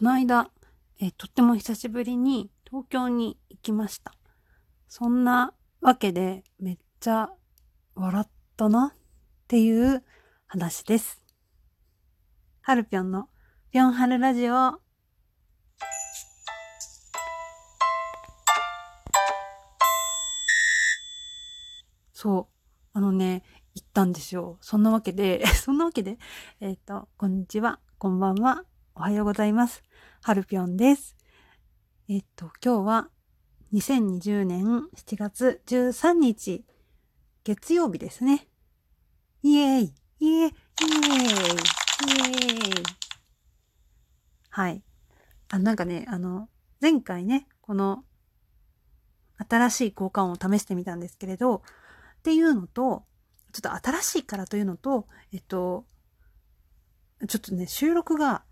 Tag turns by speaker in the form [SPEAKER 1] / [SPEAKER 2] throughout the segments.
[SPEAKER 1] この間、えとっても久しぶりに東京に行きました。そんなわけでめっちゃ笑ったなっていう話です。はるぴょんのぴょんはるラジオ。そう。あのね、行ったんですよ。そんなわけで、そんなわけで、えっ、ー、と、こんにちは、こんばんは、おはようございます。はるぴょんです。えっ、と、今日は2020年7月13日、月曜日ですね。イエーイイエーイイエーイイエーイはい。あ、なんかね、あの、前回ね、この新しい交換を試してみたんですけれど、っていうのと、ちょっと新しいからというのと、えっと、ちょっとね、収録が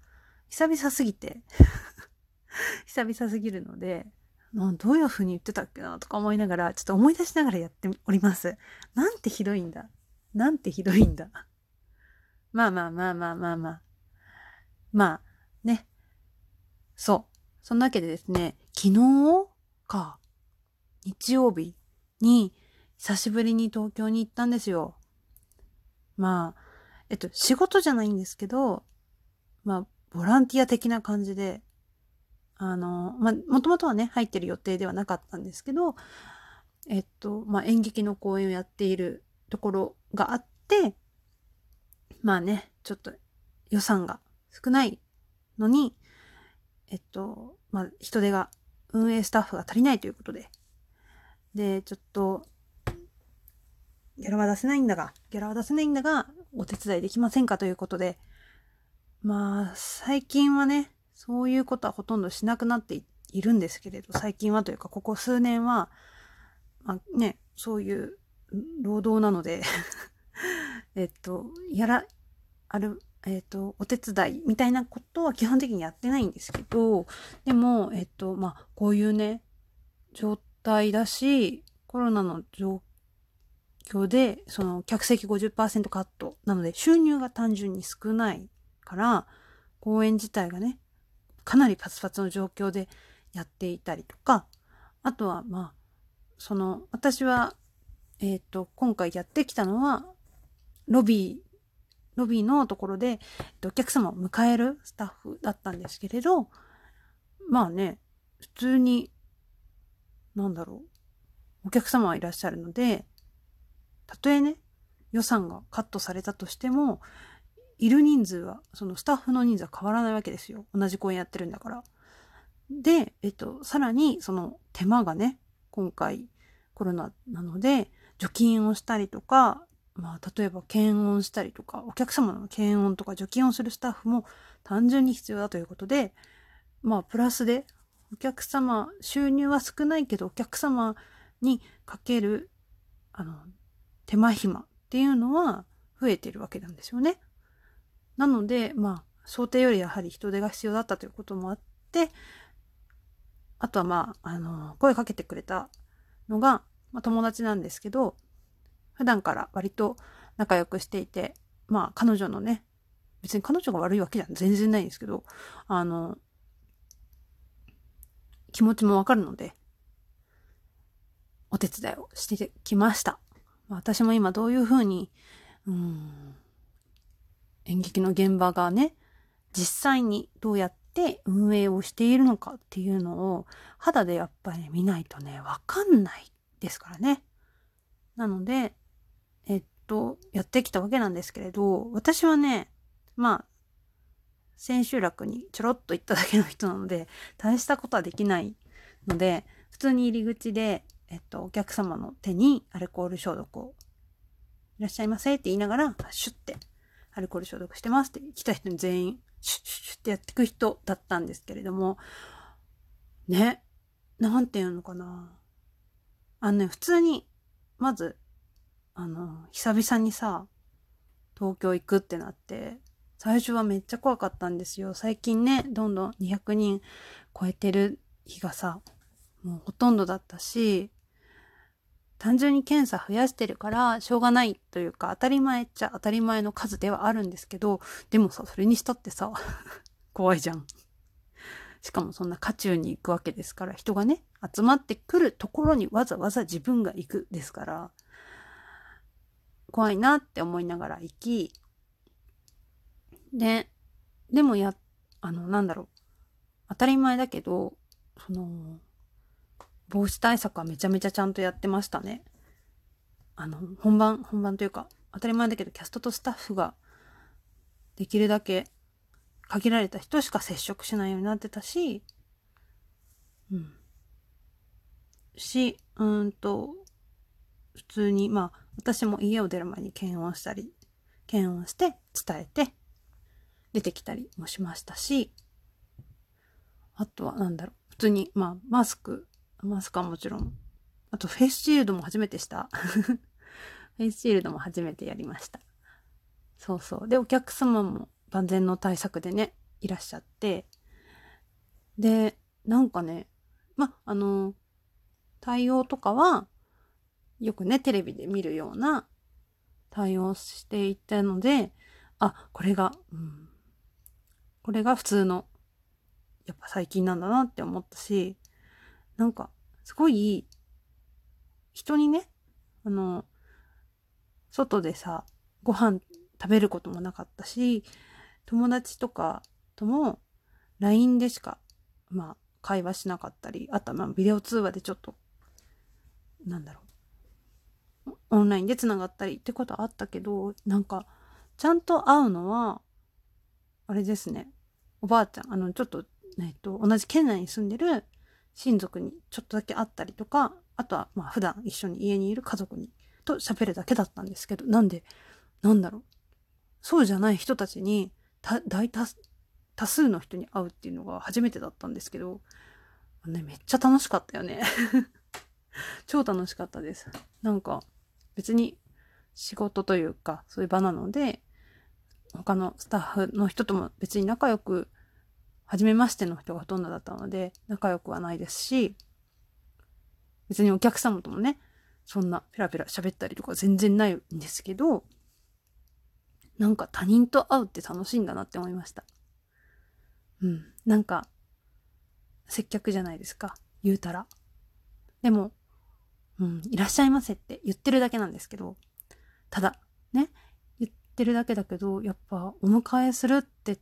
[SPEAKER 1] 久々すぎて 久々すぎるので、どういう風に言ってたっけなとか思いながら、ちょっと思い出しながらやっております。なんてひどいんだ。なんてひどいんだ。まあまあまあまあまあまあ。まあ、ね。そう。そんなわけでですね、昨日か、日曜日に、久しぶりに東京に行ったんですよ。まあ、えっと、仕事じゃないんですけど、まあ、ボランティア的な感じで、あの、まあ、もともとはね、入ってる予定ではなかったんですけど、えっと、ま、演劇の公演をやっているところがあって、まあね、ちょっと予算が少ないのに、えっと、ま、人手が、運営スタッフが足りないということで、で、ちょっと、ギャラは出せないんだが、ギャラは出せないんだが、お手伝いできませんかということで、まあ、最近はね、そういうことはほとんどしなくなっているんですけれど、最近はというか、ここ数年は、まあね、そういう労働なので えっと、やら、ある、えっと、お手伝いみたいなことは基本的にやってないんですけど、でも、えっと、まあ、こういうね、状態だし、コロナの状況で、その客席50%カットなので収入が単純に少ないから、公演自体がね、かなりパツパツの状況でやっていたりとか、あとはまあ、その、私は、えっ、ー、と、今回やってきたのは、ロビー、ロビーのところで、えっと、お客様を迎えるスタッフだったんですけれど、まあね、普通に、なんだろう、お客様はいらっしゃるので、たとえね、予算がカットされたとしても、いる人数は、そのスタッフの人数は変わらないわけですよ。同じ公演やってるんだから。で、えっと、さらにその手間がね、今回コロナなので、除菌をしたりとか、まあ、例えば検温したりとか、お客様の検温とか除菌をするスタッフも単純に必要だということで、まあ、プラスで、お客様、収入は少ないけど、お客様にかける、あの、手間暇っていうのは増えてるわけなんですよね。なので、まあ、想定よりやはり人手が必要だったということもあって、あとはまあ、あの、声かけてくれたのが、まあ、友達なんですけど、普段から割と仲良くしていて、まあ、彼女のね、別に彼女が悪いわけじゃ全然ないんですけど、あの、気持ちもわかるので、お手伝いをしてきました。私も今どういうふうに、うん、演劇の現場がね、実際にどうやって運営をしているのかっていうのを肌でやっぱり見ないとね、わかんないですからね。なので、えっと、やってきたわけなんですけれど、私はね、まあ、千秋楽にちょろっと行っただけの人なので、大したことはできないので、普通に入り口でえっと、お客様の手にアルコール消毒を、いらっしゃいませって言いながら、シュッて、アルコール消毒してますって来た人に全員、シュッシュッってやってく人だったんですけれども、ね、なんていうのかな。あのね、普通に、まず、あの、久々にさ、東京行くってなって、最初はめっちゃ怖かったんですよ。最近ね、どんどん200人超えてる日がさ、もうほとんどだったし、単純に検査増やしてるからしょうがないというか当たり前っちゃ当たり前の数ではあるんですけどでもさそれにしたってさ 怖いじゃんしかもそんな渦中に行くわけですから、人がね、集まってくるところにわざわざ自分が行くですから、怖いなって思いながら行き、で、でもや、あの、なんだろう。当たり前だけど、その、防止対策はめちゃめちゃちゃんとやってましたね。あの、本番、本番というか、当たり前だけど、キャストとスタッフができるだけ限られた人しか接触しないようになってたし、うん。し、うんと、普通に、まあ、私も家を出る前に検温したり、検温して伝えて、出てきたりもしましたし、あとはなんだろう、普通に、まあ、マスク、マスクはもちろん、あとフェイスシールドも初めてした。フェイスシールドも初めてやりました。そうそう。で、お客様も万全の対策でね、いらっしゃって、で、なんかね、ま、あの、対応とかは、よくね、テレビで見るような対応していったので、あ、これが、うん、これが普通の、やっぱ最近なんだなって思ったし、なんか、すごい、人にね、あの、外でさ、ご飯食べることもなかったし、友達とかとも LINE でしか、まあ、会話しなかったり、あとはまあ、ビデオ通話でちょっと、なんだろう、オンラインで繋がったりってことはあったけど、なんか、ちゃんと会うのは、あれですね、おばあちゃん、あの、ちょっと、えっと、同じ県内に住んでる親族にちょっとだけ会ったりとか、あとは、まあ、普段一緒に家にいる家族に、と喋るだけだったんですけど、なんで、なんだろう、そうじゃない人たちに大多多数の人に会うっていうのが初めてだったんですけど、ね、めっちゃ楽しかったよね 超楽しかったです。なんか別に仕事というかそういう場なので他のスタッフの人とも別に仲良く初めましての人がほとんどだったので仲良くはないですし別にお客様ともねそんなペラペラ喋ったりとか全然ないんですけどなんか他人と会うって楽しいんだなって思いました。うん。なんか、接客じゃないですか。言うたら。でも、うん、いらっしゃいませって言ってるだけなんですけど、ただ、ね、言ってるだけだけど、やっぱお迎えするって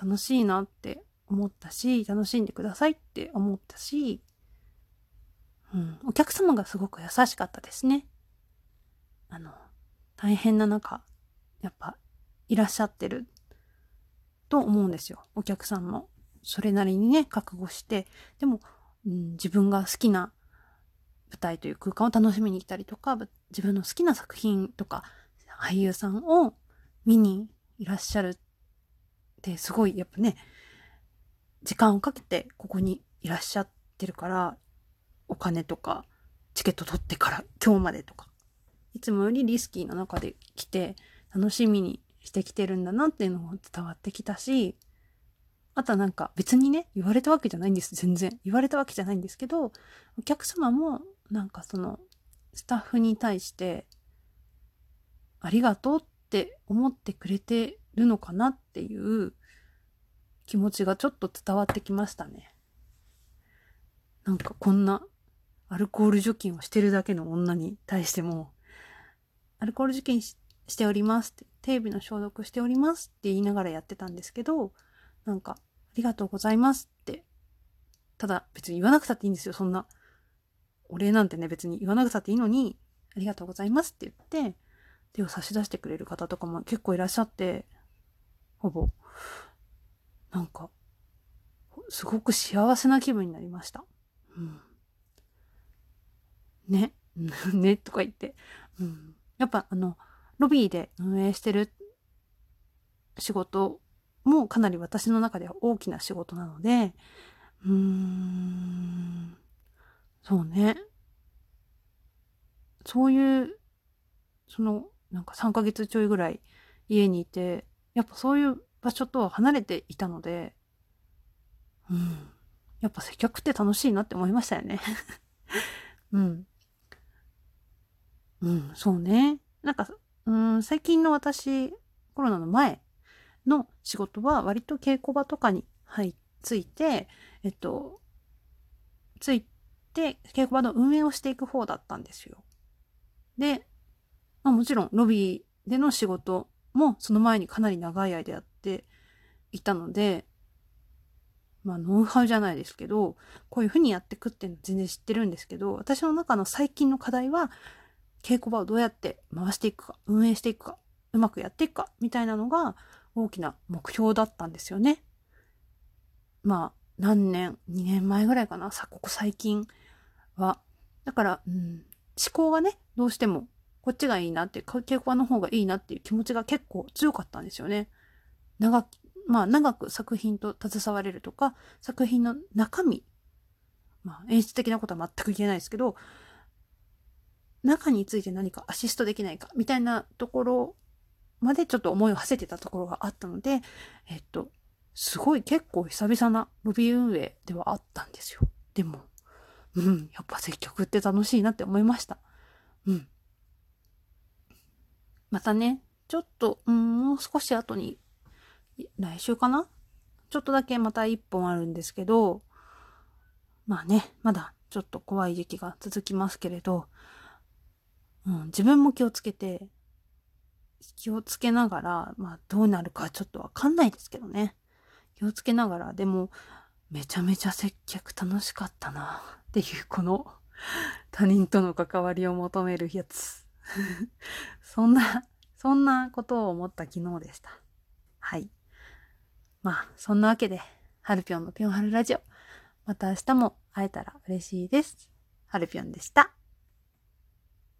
[SPEAKER 1] 楽しいなって思ったし、楽しんでくださいって思ったし、うん、お客様がすごく優しかったですね。あの、大変な中、やっぱいらっしゃってると思うんですよ。お客さんも。それなりにね、覚悟して、でも、うん、自分が好きな舞台という空間を楽しみに来たりとか、自分の好きな作品とか、俳優さんを見にいらっしゃるってすごい、やっぱね、時間をかけてここにいらっしゃってるから、お金とか、チケット取ってから今日までとか、いつもよりリスキーな中で来て、楽しみにしてきてるんだなっていうのも伝わってきたし、あとはなんか別にね、言われたわけじゃないんです、全然。言われたわけじゃないんですけど、お客様もなんかそのスタッフに対して、ありがとうって思ってくれてるのかなっていう気持ちがちょっと伝わってきましたね。なんかこんなアルコール除菌をしてるだけの女に対しても、アルコール除菌ししておりますって、テレビの消毒しておりますって言いながらやってたんですけど、なんか、ありがとうございますって、ただ別に言わなくたっていいんですよ、そんな。お礼なんてね、別に言わなくたっていいのに、ありがとうございますって言って、手を差し出してくれる方とかも結構いらっしゃって、ほぼ、なんか、すごく幸せな気分になりました。うん。ね。ね、とか言って。うん。やっぱあの、ロビーで運営してる仕事もかなり私の中では大きな仕事なので、うーん、そうね。そういう、その、なんか3ヶ月ちょいぐらい家にいて、やっぱそういう場所とは離れていたので、うん。やっぱ接客って楽しいなって思いましたよね。うん。うん、そうね。なんか、うん最近の私コロナの前の仕事は割と稽古場とかに入っついて、えっと、ついて、稽古場の運営をしていく方だったんですよ。で、まあもちろんロビーでの仕事もその前にかなり長い間やっていたので、まあノウハウじゃないですけど、こういうふうにやってくっていうの全然知ってるんですけど、私の中の最近の課題は、稽古場をどうやって回していくか、運営していくか、うまくやっていくか、みたいなのが大きな目標だったんですよね。まあ、何年、2年前ぐらいかな、さ、ここ最近は。だから、うん、思考がね、どうしても、こっちがいいなって、稽古場の方がいいなっていう気持ちが結構強かったんですよね。長くまあ、長く作品と携われるとか、作品の中身、まあ、演出的なことは全く言えないですけど、中について何かアシストできないか、みたいなところまでちょっと思いを馳せてたところがあったので、えっと、すごい結構久々なロビー運営ではあったんですよ。でも、うん、やっぱ積極って楽しいなって思いました。うん。またね、ちょっと、うん、もう少し後に来週かな？ちょっとだけまた一本あるんですけど、まあね、まだちょっと怖い時期が続きますけれど、うん、自分も気をつけて、気をつけながら、まあどうなるかちょっとわかんないですけどね。気をつけながら、でも、めちゃめちゃ接客楽しかったなっていうこの他人との関わりを求めるやつ そんな、そんなことを思った昨日でした。はい。まあ、そんなわけで、ハルピョンのぴょんはるラジオ。また明日も会えたら嬉しいです。ハルピョンでした。